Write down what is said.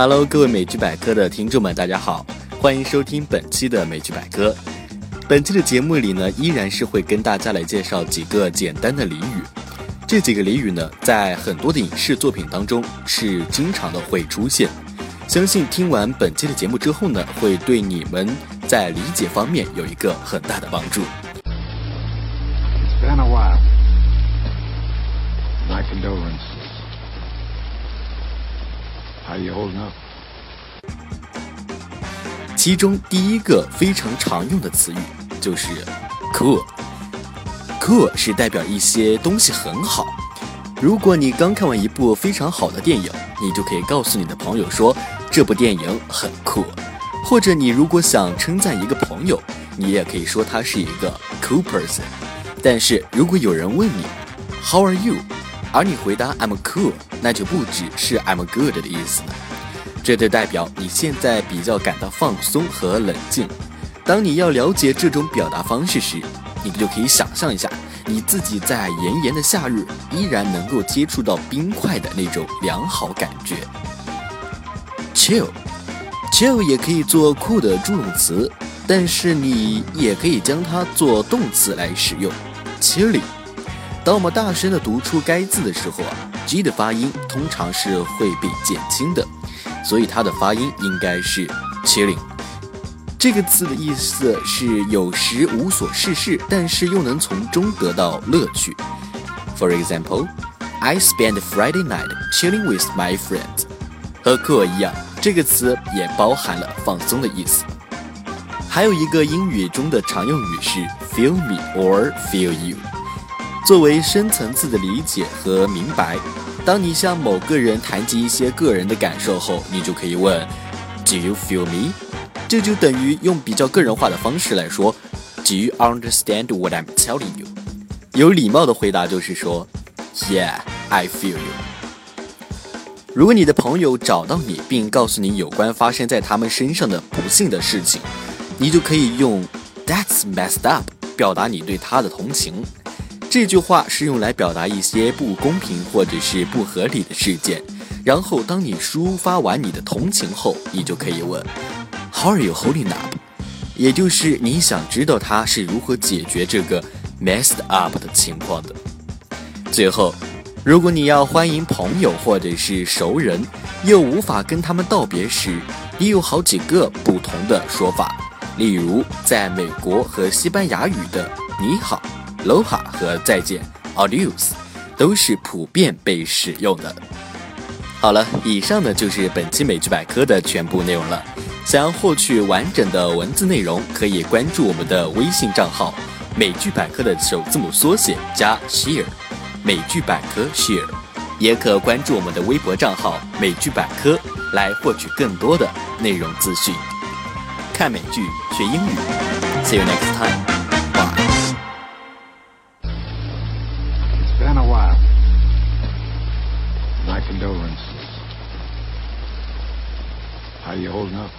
Hello，各位美剧百科的听众们，大家好，欢迎收听本期的美剧百科。本期的节目里呢，依然是会跟大家来介绍几个简单的俚语。这几个俚语呢，在很多的影视作品当中是经常的会出现。相信听完本期的节目之后呢，会对你们在理解方面有一个很大的帮助。How you holding up? 其中第一个非常常用的词语就是 cool。cool 是代表一些东西很好。如果你刚看完一部非常好的电影，你就可以告诉你的朋友说这部电影很酷。或者你如果想称赞一个朋友，你也可以说他是一个 cool person。但是如果有人问你 How are you？而你回答 I'm cool，那就不只是 I'm good 的意思了。这就代表你现在比较感到放松和冷静。当你要了解这种表达方式时，你就可以想象一下，你自己在炎炎的夏日依然能够接触到冰块的那种良好感觉。Chill，chill 也可以做酷的助动词，但是你也可以将它做动词来使用。Chilling。当我们大声地读出该字的时候啊，G 的发音通常是会被减轻的，所以它的发音应该是 chilling。这个字的意思是有时无所事事，但是又能从中得到乐趣。For example, I spend Friday night chilling with my friends。和 cool 一样，这个词也包含了放松的意思。还有一个英语中的常用语是 feel me or feel you。作为深层次的理解和明白，当你向某个人谈及一些个人的感受后，你就可以问：Do you feel me？这就等于用比较个人化的方式来说：Do you understand what I'm telling you？有礼貌的回答就是说：Yeah，I feel you。如果你的朋友找到你并告诉你有关发生在他们身上的不幸的事情，你就可以用 That's messed up 表达你对他的同情。这句话是用来表达一些不公平或者是不合理的事件，然后当你抒发完你的同情后，你就可以问 How are you holding up？也就是你想知道他是如何解决这个 messed up 的情况的。最后，如果你要欢迎朋友或者是熟人，又无法跟他们道别时，你有好几个不同的说法。例如，在美国和西班牙语的你好。Loha 和再见，Adios，都是普遍被使用的。好了，以上呢就是本期美剧百科的全部内容了。想要获取完整的文字内容，可以关注我们的微信账号“美剧百科”的首字母缩写加 share，美剧百科 share，也可关注我们的微博账号“美剧百科”来获取更多的内容资讯。看美剧学英语，See you next time。How are you holding up?